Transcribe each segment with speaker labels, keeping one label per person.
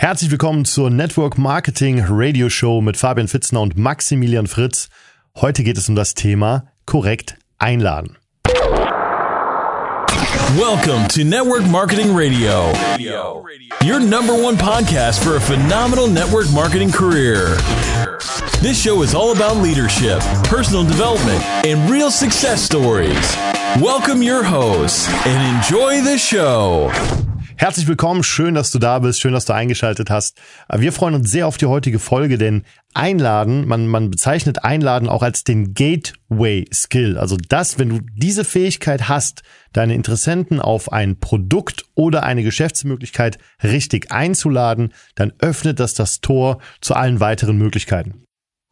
Speaker 1: Herzlich willkommen zur Network Marketing Radio Show mit Fabian Fitzner und Maximilian Fritz. Heute geht es um das Thema korrekt einladen.
Speaker 2: Welcome to Network Marketing Radio, your number one podcast for a phenomenal network marketing career. This show is all about leadership, personal development, and real success stories. Welcome your hosts and enjoy the show.
Speaker 1: Herzlich willkommen, schön, dass du da bist, schön, dass du eingeschaltet hast. Wir freuen uns sehr auf die heutige Folge, denn Einladen, man, man bezeichnet Einladen auch als den Gateway Skill. Also das, wenn du diese Fähigkeit hast, deine Interessenten auf ein Produkt oder eine Geschäftsmöglichkeit richtig einzuladen, dann öffnet das das Tor zu allen weiteren Möglichkeiten.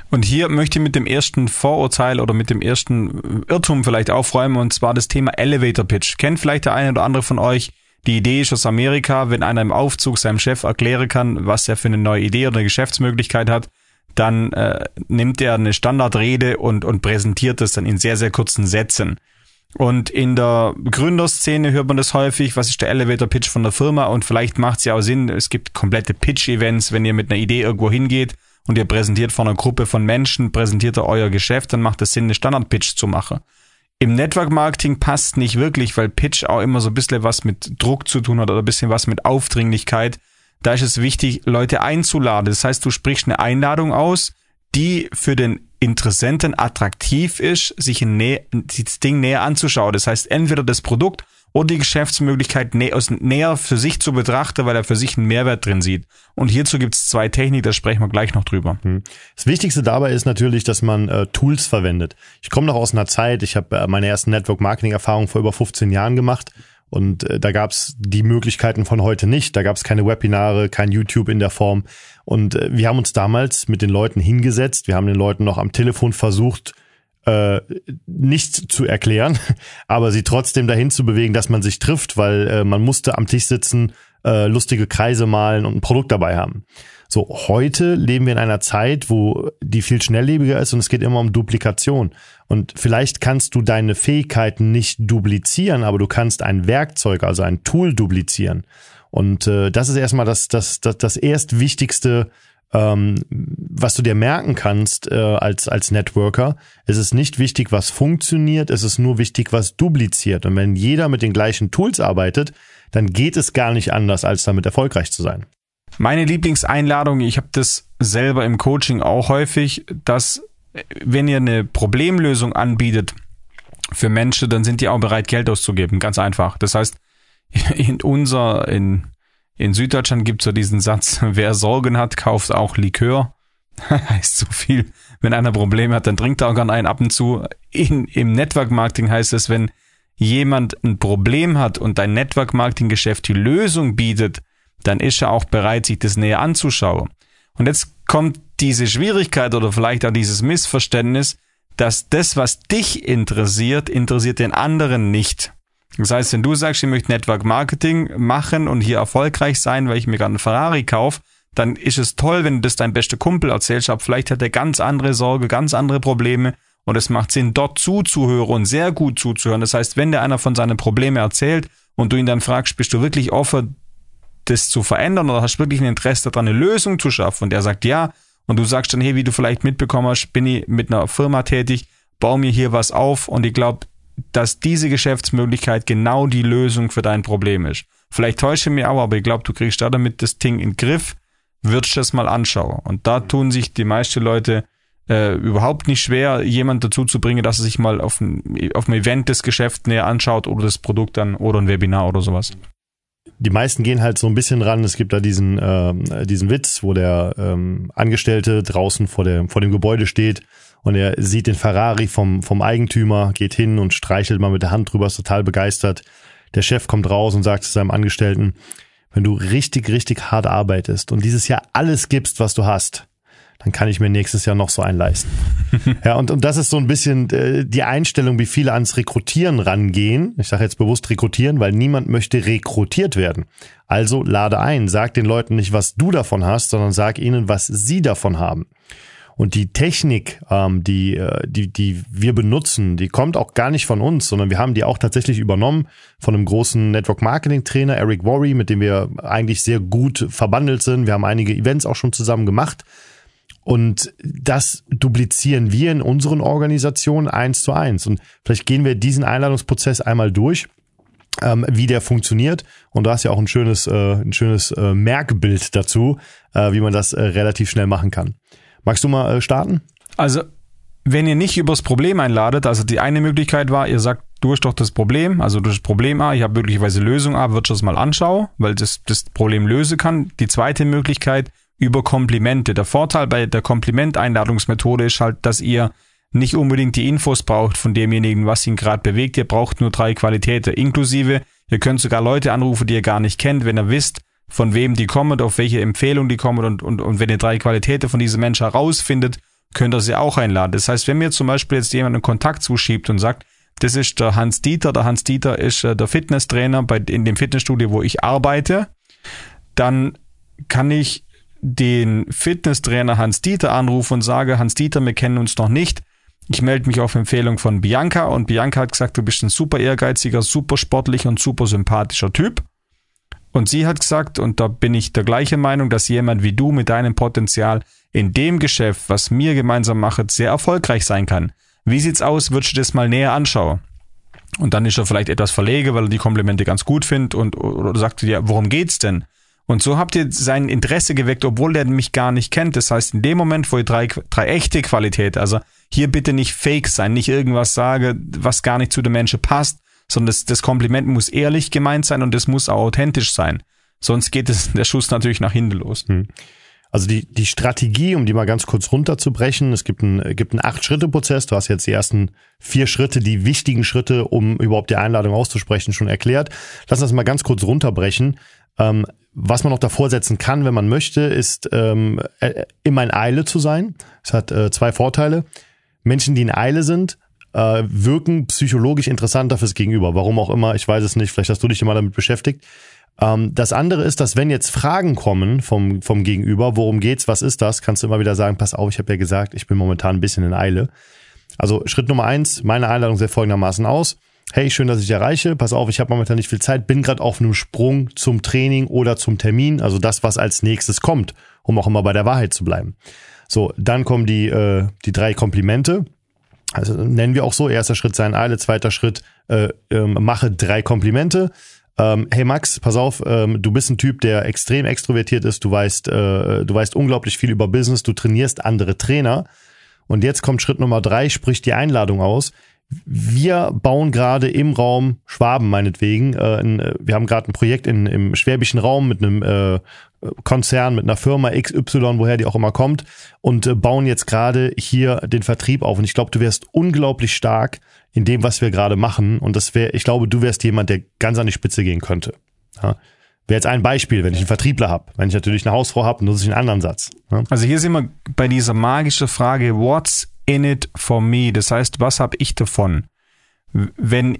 Speaker 3: Und hier möchte ich mit dem ersten Vorurteil oder mit dem ersten Irrtum vielleicht aufräumen, und zwar das Thema Elevator Pitch. Kennt vielleicht der eine oder andere von euch die Idee ist aus Amerika, wenn einer im Aufzug seinem Chef erklären kann, was er für eine neue Idee oder eine Geschäftsmöglichkeit hat, dann äh, nimmt er eine Standardrede und, und präsentiert das dann in sehr, sehr kurzen Sätzen. Und in der Gründerszene hört man das häufig, was ist der Elevator Pitch von der Firma und vielleicht macht es ja auch Sinn, es gibt komplette Pitch-Events, wenn ihr mit einer Idee irgendwo hingeht und ihr präsentiert vor einer Gruppe von Menschen, präsentiert ihr euer Geschäft, dann macht es Sinn, eine Standard-Pitch zu machen. Im Network Marketing passt nicht wirklich, weil Pitch auch immer so ein bisschen was mit Druck zu tun hat oder ein bisschen was mit Aufdringlichkeit. Da ist es wichtig, Leute einzuladen. Das heißt, du sprichst eine Einladung aus, die für den Interessenten attraktiv ist, sich ein Nä das Ding näher anzuschauen. Das heißt, entweder das Produkt oder die Geschäftsmöglichkeit nä näher für sich zu betrachten, weil er für sich einen Mehrwert drin sieht. Und hierzu gibt es zwei Techniken, da sprechen wir gleich noch drüber.
Speaker 1: Hm. Das Wichtigste dabei ist natürlich, dass man äh, Tools verwendet. Ich komme noch aus einer Zeit, ich habe äh, meine ersten Network-Marketing-Erfahrungen vor über 15 Jahren gemacht. Und äh, da gab es die Möglichkeiten von heute nicht. Da gab es keine Webinare, kein YouTube in der Form. Und äh, wir haben uns damals mit den Leuten hingesetzt. Wir haben den Leuten noch am Telefon versucht, äh, nicht zu erklären, aber sie trotzdem dahin zu bewegen, dass man sich trifft, weil äh, man musste am Tisch sitzen, äh, lustige Kreise malen und ein Produkt dabei haben. So, heute leben wir in einer Zeit, wo die viel schnelllebiger ist und es geht immer um Duplikation. Und vielleicht kannst du deine Fähigkeiten nicht duplizieren, aber du kannst ein Werkzeug, also ein Tool duplizieren. Und äh, das ist erstmal das, das, das, das erstwichtigste ähm, was du dir merken kannst äh, als, als Networker, es ist nicht wichtig, was funktioniert, es ist nur wichtig, was dupliziert. Und wenn jeder mit den gleichen Tools arbeitet, dann geht es gar nicht anders, als damit erfolgreich zu sein.
Speaker 3: Meine Lieblingseinladung, ich habe das selber im Coaching auch häufig, dass wenn ihr eine Problemlösung anbietet für Menschen, dann sind die auch bereit, Geld auszugeben. Ganz einfach. Das heißt, in unser, in in Süddeutschland gibt es so diesen Satz, wer Sorgen hat, kauft auch Likör. heißt so viel, wenn einer Probleme hat, dann trinkt er auch gerne einen ab und zu. In, Im Network Marketing heißt es, wenn jemand ein Problem hat und dein Network Marketing Geschäft die Lösung bietet, dann ist er auch bereit, sich das näher anzuschauen. Und jetzt kommt diese Schwierigkeit oder vielleicht auch dieses Missverständnis, dass das, was dich interessiert, interessiert den anderen nicht. Das heißt, wenn du sagst, ich möchte Network Marketing machen und hier erfolgreich sein, weil ich mir gerade einen Ferrari kaufe, dann ist es toll, wenn du das dein bester Kumpel erzählst, aber vielleicht hat er ganz andere Sorge, ganz andere Probleme und es macht Sinn, dort zuzuhören und sehr gut zuzuhören. Das heißt, wenn dir einer von seinen Problemen erzählt und du ihn dann fragst, bist du wirklich offen, das zu verändern oder hast du wirklich ein Interesse daran, eine Lösung zu schaffen? Und er sagt ja. Und du sagst dann, hey, wie du vielleicht mitbekommen hast, bin ich mit einer Firma tätig, baue mir hier was auf und ich glaube, dass diese Geschäftsmöglichkeit genau die Lösung für dein Problem ist. Vielleicht täusche ich mich auch, aber ich glaube, du kriegst da damit das Ding in den Griff, würdest das mal anschauen. Und da tun sich die meisten Leute äh, überhaupt nicht schwer, jemand dazu zu bringen, dass er sich mal auf ein, auf ein Event des Geschäfts näher anschaut oder das Produkt dann oder ein Webinar oder sowas.
Speaker 1: Die meisten gehen halt so ein bisschen ran. Es gibt da diesen, äh, diesen Witz, wo der ähm, Angestellte draußen vor, der, vor dem Gebäude steht und er sieht den Ferrari vom, vom Eigentümer, geht hin und streichelt mal mit der Hand drüber, ist total begeistert. Der Chef kommt raus und sagt zu seinem Angestellten, wenn du richtig, richtig hart arbeitest und dieses Jahr alles gibst, was du hast, dann kann ich mir nächstes Jahr noch so einen leisten. ja, und, und das ist so ein bisschen äh, die Einstellung, wie viele ans Rekrutieren rangehen. Ich sage jetzt bewusst rekrutieren, weil niemand möchte rekrutiert werden. Also lade ein, sag den Leuten nicht, was du davon hast, sondern sag ihnen, was sie davon haben. Und die Technik, ähm, die, äh, die, die wir benutzen, die kommt auch gar nicht von uns, sondern wir haben die auch tatsächlich übernommen von einem großen Network Marketing Trainer, Eric Worry, mit dem wir eigentlich sehr gut verbandelt sind. Wir haben einige Events auch schon zusammen gemacht. Und das duplizieren wir in unseren Organisationen eins zu eins. Und vielleicht gehen wir diesen Einladungsprozess einmal durch, ähm, wie der funktioniert. Und du hast ja auch ein schönes, äh, ein schönes äh, Merkbild dazu, äh, wie man das äh, relativ schnell machen kann. Magst du mal äh, starten?
Speaker 3: Also, wenn ihr nicht übers Problem einladet, also die eine Möglichkeit war, ihr sagt durch doch das Problem, also durch das Problem A, ich habe möglicherweise Lösung A, wird das mal anschauen, weil das das Problem lösen kann. Die zweite Möglichkeit, über Komplimente. Der Vorteil bei der Komplimenteinladungsmethode ist halt, dass ihr nicht unbedingt die Infos braucht von demjenigen, was ihn gerade bewegt. Ihr braucht nur drei Qualitäten. Inklusive, ihr könnt sogar Leute anrufen, die ihr gar nicht kennt, wenn ihr wisst, von wem die kommen, auf welche Empfehlung die kommen und, und, und wenn ihr drei Qualitäten von diesem Menschen herausfindet, könnt ihr sie auch einladen. Das heißt, wenn mir zum Beispiel jetzt jemand einen Kontakt zuschiebt und sagt, das ist der Hans Dieter, der Hans Dieter ist äh, der Fitnesstrainer bei, in dem Fitnessstudio, wo ich arbeite, dann kann ich den Fitnesstrainer Hans Dieter anrufe und sage, Hans Dieter, wir kennen uns noch nicht. Ich melde mich auf Empfehlung von Bianca und Bianca hat gesagt, du bist ein super ehrgeiziger, super sportlicher und super sympathischer Typ. Und sie hat gesagt, und da bin ich der gleichen Meinung, dass jemand wie du mit deinem Potenzial in dem Geschäft, was mir gemeinsam macht, sehr erfolgreich sein kann. Wie sieht's aus? Würdest du das mal näher anschauen? Und dann ist er vielleicht etwas verlege, weil er die Komplimente ganz gut findet und oder sagt dir, worum geht's denn? Und so habt ihr sein Interesse geweckt, obwohl er mich gar nicht kennt. Das heißt, in dem Moment, wo ihr drei, drei echte Qualität, also hier bitte nicht fake sein, nicht irgendwas sage, was gar nicht zu dem Menschen passt, sondern das, das Kompliment muss ehrlich gemeint sein und es muss auch authentisch sein. Sonst geht es der Schuss natürlich nach hinten los. Hm.
Speaker 1: Also die, die Strategie, um die mal ganz kurz runterzubrechen, es gibt einen, gibt einen Acht-Schritte-Prozess. Du hast jetzt die ersten vier Schritte, die wichtigen Schritte, um überhaupt die Einladung auszusprechen, schon erklärt. Lass uns mal ganz kurz runterbrechen. Ähm, was man noch davor setzen kann, wenn man möchte, ist ähm, äh, immer in Eile zu sein. Es hat äh, zwei Vorteile. Menschen, die in Eile sind, äh, wirken psychologisch interessanter fürs Gegenüber. Warum auch immer, ich weiß es nicht. Vielleicht hast du dich immer damit beschäftigt. Ähm, das andere ist, dass wenn jetzt Fragen kommen vom, vom Gegenüber, worum geht's, was ist das, kannst du immer wieder sagen, pass auf, ich habe ja gesagt, ich bin momentan ein bisschen in Eile. Also Schritt Nummer eins, meine Einladung sieht folgendermaßen aus. Hey, schön, dass ich erreiche. Pass auf, ich habe momentan nicht viel Zeit, bin gerade auf einem Sprung zum Training oder zum Termin, also das, was als nächstes kommt, um auch immer bei der Wahrheit zu bleiben. So, dann kommen die, äh, die drei Komplimente. Also nennen wir auch so, erster Schritt sein Eile, zweiter Schritt, äh, äh, mache drei Komplimente ähm, hey Max, pass auf, ähm, du bist ein Typ, der extrem extrovertiert ist, du weißt, äh, du weißt unglaublich viel über Business, du trainierst andere Trainer. Und jetzt kommt Schritt Nummer drei, sprich die Einladung aus. Wir bauen gerade im Raum Schwaben meinetwegen. Äh, in, äh, wir haben gerade ein Projekt in, im schwäbischen Raum mit einem äh, Konzern, mit einer Firma XY, woher die auch immer kommt, und äh, bauen jetzt gerade hier den Vertrieb auf. Und ich glaube, du wärst unglaublich stark in dem, was wir gerade machen. Und das wäre, ich glaube, du wärst jemand, der ganz an die Spitze gehen könnte. Ja. Wäre jetzt ein Beispiel, wenn ich einen Vertriebler habe. Wenn ich natürlich eine Hausfrau habe, nutze ich einen anderen Satz.
Speaker 3: Ja. Also hier sind wir bei dieser magischen Frage, what's in it for me? Das heißt, was habe ich davon? Wenn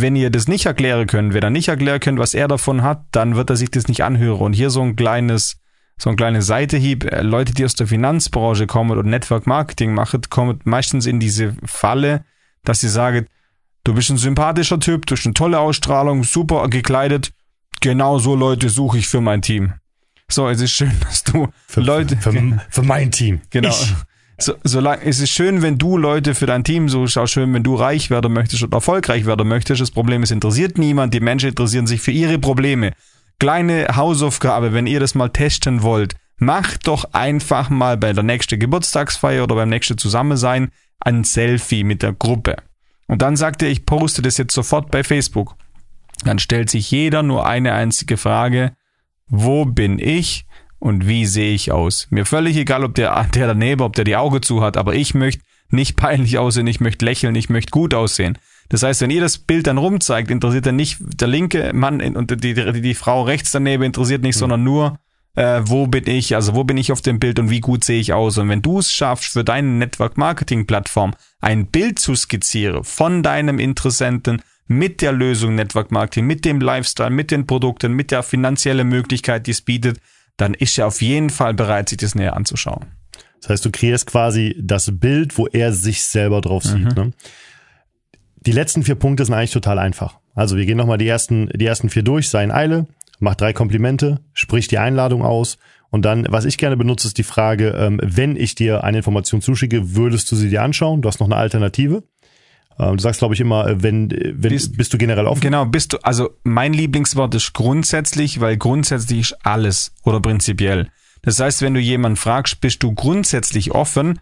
Speaker 3: wenn ihr das nicht erklären könnt, wenn er nicht erklären könnt, was er davon hat, dann wird er sich das nicht anhören. Und hier so ein kleines, so ein kleines Seitehieb. Äh, Leute, die aus der Finanzbranche kommen und Network Marketing machen, kommen meistens in diese Falle, dass sie sagen, du bist ein sympathischer Typ, du hast eine tolle Ausstrahlung, super gekleidet. Genau so Leute suche ich für mein Team. So, es ist schön, dass du
Speaker 1: für,
Speaker 3: Leute
Speaker 1: für, für, mein Team.
Speaker 3: Genau. Ich. So, solange es ist schön, wenn du Leute für dein Team suchst, auch schön, wenn du reich werden möchtest oder erfolgreich werden möchtest. Das Problem ist, interessiert niemand. Die Menschen interessieren sich für ihre Probleme. Kleine Hausaufgabe, wenn ihr das mal testen wollt. Macht doch einfach mal bei der nächsten Geburtstagsfeier oder beim nächsten Zusammensein ein Selfie mit der Gruppe. Und dann sagt er, ich poste das jetzt sofort bei Facebook. Dann stellt sich jeder nur eine einzige Frage. Wo bin ich und wie sehe ich aus? Mir völlig egal, ob der, der daneben, ob der die Augen zu hat, aber ich möchte nicht peinlich aussehen, ich möchte lächeln, ich möchte gut aussehen. Das heißt, wenn ihr das Bild dann rumzeigt, interessiert dann nicht der linke Mann und die, die, die Frau rechts daneben interessiert nicht, mhm. sondern nur äh, wo bin ich, also wo bin ich auf dem Bild und wie gut sehe ich aus. Und wenn du es schaffst, für deine Network Marketing Plattform ein Bild zu skizzieren von deinem Interessenten mit der Lösung Network Marketing, mit dem Lifestyle, mit den Produkten, mit der finanziellen Möglichkeit, die es bietet, dann ist er auf jeden Fall bereit, sich das näher anzuschauen.
Speaker 1: Das heißt, du kreierst quasi das Bild, wo er sich selber drauf sieht. Ne? Die letzten vier Punkte sind eigentlich total einfach. Also wir gehen nochmal die ersten, die ersten vier durch, sei in Eile, mach drei Komplimente, sprich die Einladung aus und dann, was ich gerne benutze, ist die Frage, ähm, wenn ich dir eine Information zuschicke, würdest du sie dir anschauen? Du hast noch eine Alternative. Ähm, du sagst, glaube ich, immer, äh, wenn, äh, wenn
Speaker 3: Bist-
Speaker 1: bist, du generell offen.
Speaker 3: Genau, bist du, also mein Lieblingswort ist grundsätzlich, weil grundsätzlich ist alles oder prinzipiell. Das heißt, wenn du jemanden fragst, bist du grundsätzlich offen,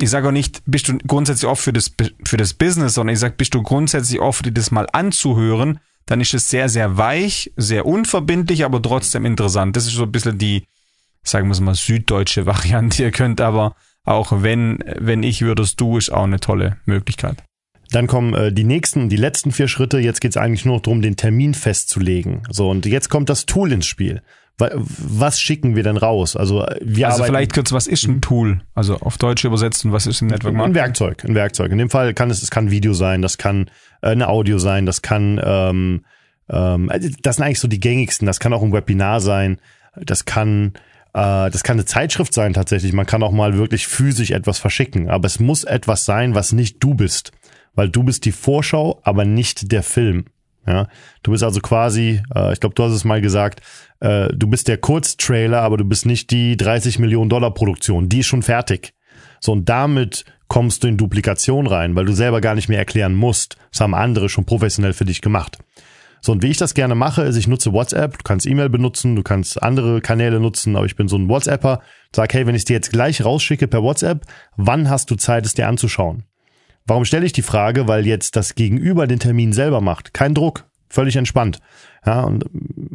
Speaker 3: ich sage auch nicht, bist du grundsätzlich offen für das, für das Business, sondern ich sage, bist du grundsätzlich offen, dir das mal anzuhören, dann ist es sehr, sehr weich, sehr unverbindlich, aber trotzdem interessant. Das ist so ein bisschen die, sagen wir es mal, süddeutsche Variante. Ihr könnt aber auch wenn, wenn ich würdest du, ist auch eine tolle Möglichkeit.
Speaker 1: Dann kommen äh, die nächsten, die letzten vier Schritte. Jetzt geht es eigentlich nur noch darum, den Termin festzulegen. So, und jetzt kommt das Tool ins Spiel. Wa- Was schicken wir denn raus? Also äh, wir
Speaker 3: Also vielleicht kurz, was ist ein Tool? Also auf Deutsch übersetzt und was ist ein Network
Speaker 1: ein
Speaker 3: Marketing?
Speaker 1: Werkzeug, ein Werkzeug. In dem Fall kann es, es kann Video sein, das kann äh, eine Audio sein, das kann, ähm, ähm, also das sind eigentlich so die gängigsten. Das kann auch ein Webinar sein, das kann, äh, das kann eine Zeitschrift sein tatsächlich. Man kann auch mal wirklich physisch etwas verschicken, aber es muss etwas sein, was nicht du bist, weil du bist die Vorschau, aber nicht der Film. Ja, du bist also quasi, äh, ich glaube, du hast es mal gesagt, äh, du bist der Kurztrailer, aber du bist nicht die 30 Millionen Dollar Produktion. Die ist schon fertig. So, und damit kommst du in Duplikation rein, weil du selber gar nicht mehr erklären musst. Das haben andere schon professionell für dich gemacht. So, und wie ich das gerne mache, ist, ich nutze WhatsApp, du kannst E-Mail benutzen, du kannst andere Kanäle nutzen, aber ich bin so ein WhatsApper. Sag, hey, wenn ich dir jetzt gleich rausschicke per WhatsApp, wann hast du Zeit, es dir anzuschauen? Warum stelle ich die Frage? Weil jetzt das Gegenüber den Termin selber macht. Kein Druck, völlig entspannt. Ja, und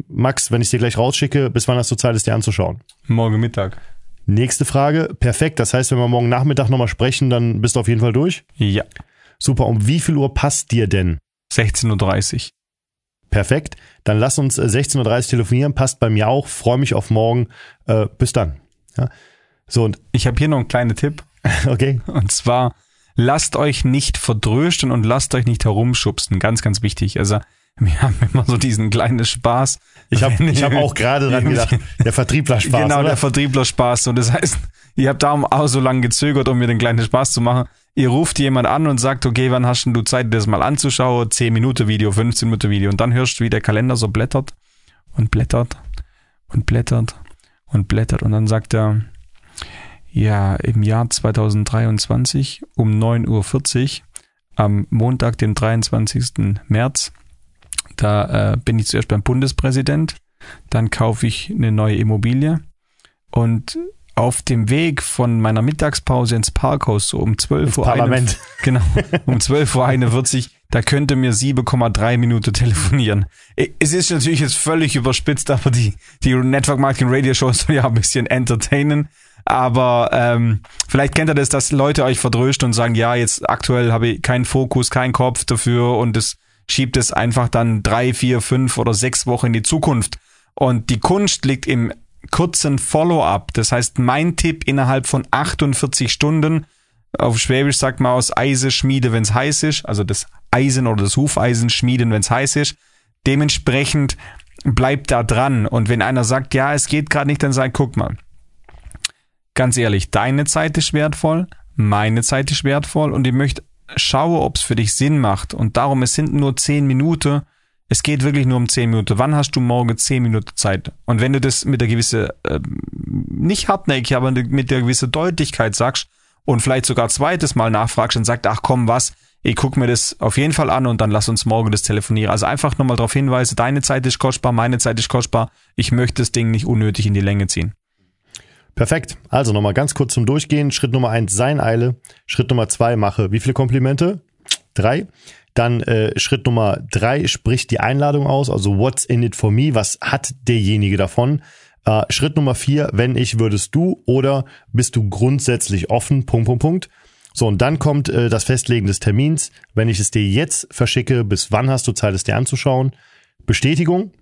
Speaker 1: Max, wenn ich dir gleich rausschicke, bis wann hast du Zeit, es dir anzuschauen?
Speaker 3: Morgen Mittag.
Speaker 1: Nächste Frage, perfekt. Das heißt, wenn wir morgen Nachmittag nochmal sprechen, dann bist du auf jeden Fall durch.
Speaker 3: Ja.
Speaker 1: Super. Um wie viel Uhr passt dir denn?
Speaker 3: 16.30 Uhr.
Speaker 1: Perfekt. Dann lass uns äh, 16.30 Uhr telefonieren. Passt bei mir auch. Freue mich auf morgen. Äh, bis dann. Ja. So und
Speaker 3: Ich habe hier noch einen kleinen Tipp.
Speaker 1: okay.
Speaker 3: Und zwar, lasst euch nicht verdrösten und lasst euch nicht herumschubsen. Ganz, ganz wichtig. Also, wir haben immer so diesen kleinen Spaß.
Speaker 1: Ich habe ich hab auch gerade dran gedacht. Der Vertriebler Spaß.
Speaker 3: genau,
Speaker 1: oder?
Speaker 3: der Vertriebler Spaß. Und das heißt, ihr habt darum auch so lange gezögert, um mir den kleinen Spaß zu machen. Ihr ruft jemand an und sagt, okay, wann hast denn du Zeit, dir das mal anzuschauen? 10 Minuten Video, 15 Minuten Video. Und dann hörst du, wie der Kalender so blättert und blättert und blättert und blättert. Und dann sagt er, ja, im Jahr 2023 um 9.40 Uhr am Montag, dem 23. März, da äh, bin ich zuerst beim Bundespräsident, dann kaufe ich eine neue Immobilie und auf dem Weg von meiner Mittagspause ins Parkhaus, so um 12 Uhr.
Speaker 1: Parlament.
Speaker 3: Genau, um 12 Uhr 41, da könnte mir 7,3 Minuten telefonieren. Es ist natürlich jetzt völlig überspitzt, aber die, die Network Marketing Radio Show soll ja ein bisschen entertainen. Aber ähm, vielleicht kennt ihr das, dass Leute euch verdrösten und sagen, ja, jetzt aktuell habe ich keinen Fokus, keinen Kopf dafür und es schiebt es einfach dann drei, vier, fünf oder sechs Wochen in die Zukunft. Und die Kunst liegt im kurzen Follow-up. Das heißt, mein Tipp innerhalb von 48 Stunden, auf Schwäbisch sagt man aus Eise schmiede, wenn's heiß ist, also das Eisen oder das Hufeisen schmieden, wenn's heiß ist. Dementsprechend bleibt da dran. Und wenn einer sagt, ja, es geht gerade nicht, dann sag, guck mal, ganz ehrlich, deine Zeit ist wertvoll, meine Zeit ist wertvoll und ich möchte schaue, ob es für dich Sinn macht. Und darum, es sind nur 10 Minuten. Es geht wirklich nur um 10 Minuten. Wann hast du morgen 10 Minuten Zeit? Und wenn du das mit der gewissen, äh, nicht hartnäckig, aber mit der gewissen Deutlichkeit sagst und vielleicht sogar zweites Mal nachfragst und sagst, ach komm, was, ich guck mir das auf jeden Fall an und dann lass uns morgen das telefonieren. Also einfach nochmal darauf hinweisen, deine Zeit ist kostbar, meine Zeit ist kostbar. Ich möchte das Ding nicht unnötig in die Länge ziehen.
Speaker 1: Perfekt. Also nochmal ganz kurz zum Durchgehen. Schritt Nummer eins, sein Eile. Schritt Nummer zwei, mache wie viele Komplimente? Drei. Dann äh, Schritt Nummer drei, sprich die Einladung aus. Also what's in it for me? Was hat derjenige davon? Äh, Schritt Nummer vier, wenn ich, würdest du oder bist du grundsätzlich offen? Punkt, Punkt, Punkt. So, und dann kommt äh, das Festlegen des Termins. Wenn ich es dir jetzt verschicke, bis wann hast du Zeit, es dir anzuschauen? Bestätigung,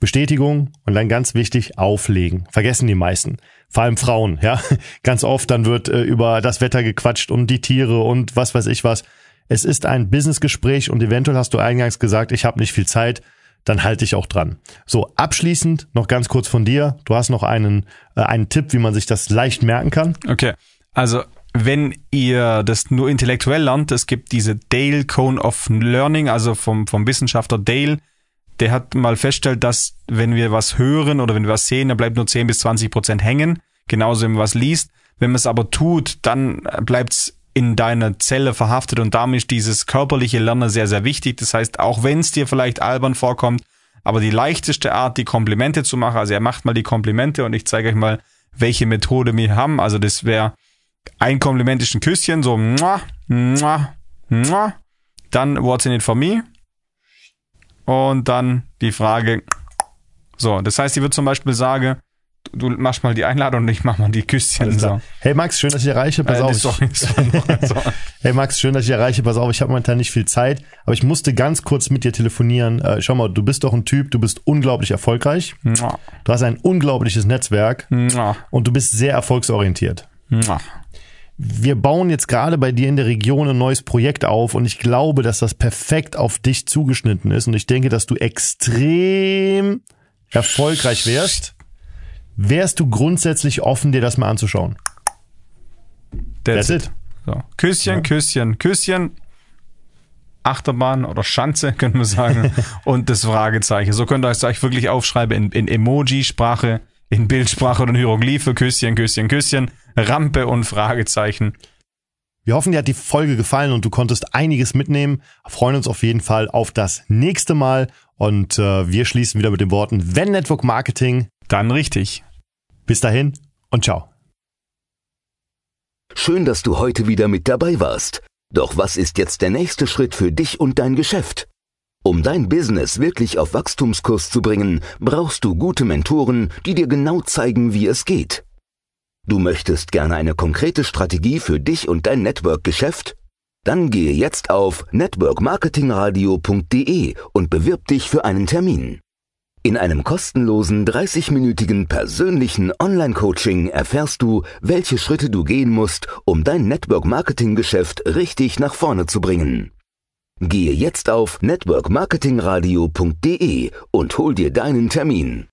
Speaker 1: Bestätigung und dann ganz wichtig, auflegen. Vergessen die meisten. Vor allem Frauen, ja. Ganz oft dann wird äh, über das Wetter gequatscht und die Tiere und was weiß ich was. Es ist ein Businessgespräch und eventuell hast du eingangs gesagt, ich habe nicht viel Zeit. dann halte ich auch dran. So, abschließend noch ganz kurz von dir. Du hast noch einen, äh, einen Tipp, wie man sich das leicht merken kann.
Speaker 3: Okay, also wenn ihr das nur intellektuell lernt, es gibt diese Dale Cone of Learning, also vom, vom Wissenschaftler Dale, der hat mal festgestellt, dass wenn wir was hören oder wenn wir was sehen, dann bleibt nur 10 bis 20 Prozent hängen. Genauso, wenn man was liest. Wenn man es aber tut, dann bleibt's in deiner Zelle verhaftet und damit ist dieses körperliche Lernen sehr, sehr wichtig. Das heißt, auch wenn es dir vielleicht albern vorkommt, aber die leichteste Art, die Komplimente zu machen, also er macht mal die Komplimente und ich zeige euch mal, welche Methode wir haben. Also das wäre ein Kompliment ist ein Küsschen, so muah, muah, muah. Dann What's in it for me? Und dann die Frage. So, das heißt, ich würde zum Beispiel sagen, du machst mal die Einladung und ich mach mal die Küsschen. So.
Speaker 1: Hey Max, schön, dass ich erreiche. Pass
Speaker 3: Äh,
Speaker 1: auf.
Speaker 3: sorry.
Speaker 1: Hey Max, schön, dass ich erreiche. Pass auf, ich habe momentan nicht viel Zeit, aber ich musste ganz kurz mit dir telefonieren. Äh, schau mal, du bist doch ein Typ, du bist unglaublich erfolgreich.
Speaker 3: Muah,
Speaker 1: Du hast ein unglaubliches Netzwerk
Speaker 3: muah,
Speaker 1: und du bist sehr erfolgsorientiert.
Speaker 3: muah.
Speaker 1: Wir bauen jetzt gerade bei dir in der Region ein neues Projekt auf und ich glaube, dass das perfekt auf dich zugeschnitten ist und ich denke, dass du extrem erfolgreich wärst. Wärst du grundsätzlich offen, dir das mal anzuschauen?
Speaker 3: That's
Speaker 1: That's it.
Speaker 3: So. Küsschen, Küsschen, Küsschen. Achterbahn oder Schanze, können wir sagen. und das Fragezeichen. So könnt ihr es euch wirklich aufschreiben in, in Emoji-Sprache, in Bildsprache oder in Hieroglyphe. Küsschen, Küsschen, Küsschen. Rampe und Fragezeichen.
Speaker 1: Wir hoffen, dir hat die Folge gefallen und du konntest einiges mitnehmen. Freuen uns auf jeden Fall auf das nächste Mal und äh, wir schließen wieder mit den Worten, wenn Network Marketing.
Speaker 3: Dann richtig.
Speaker 1: Bis dahin und ciao.
Speaker 4: Schön, dass du heute wieder mit dabei warst. Doch was ist jetzt der nächste Schritt für dich und dein Geschäft? Um dein Business wirklich auf Wachstumskurs zu bringen, brauchst du gute Mentoren, die dir genau zeigen, wie es geht. Du möchtest gerne eine konkrete Strategie für dich und dein Network-Geschäft? Dann gehe jetzt auf networkmarketingradio.de und bewirb dich für einen Termin. In einem kostenlosen 30-minütigen persönlichen Online-Coaching erfährst du, welche Schritte du gehen musst, um dein Network-Marketing-Geschäft richtig nach vorne zu bringen. Gehe jetzt auf networkmarketingradio.de und hol dir deinen Termin.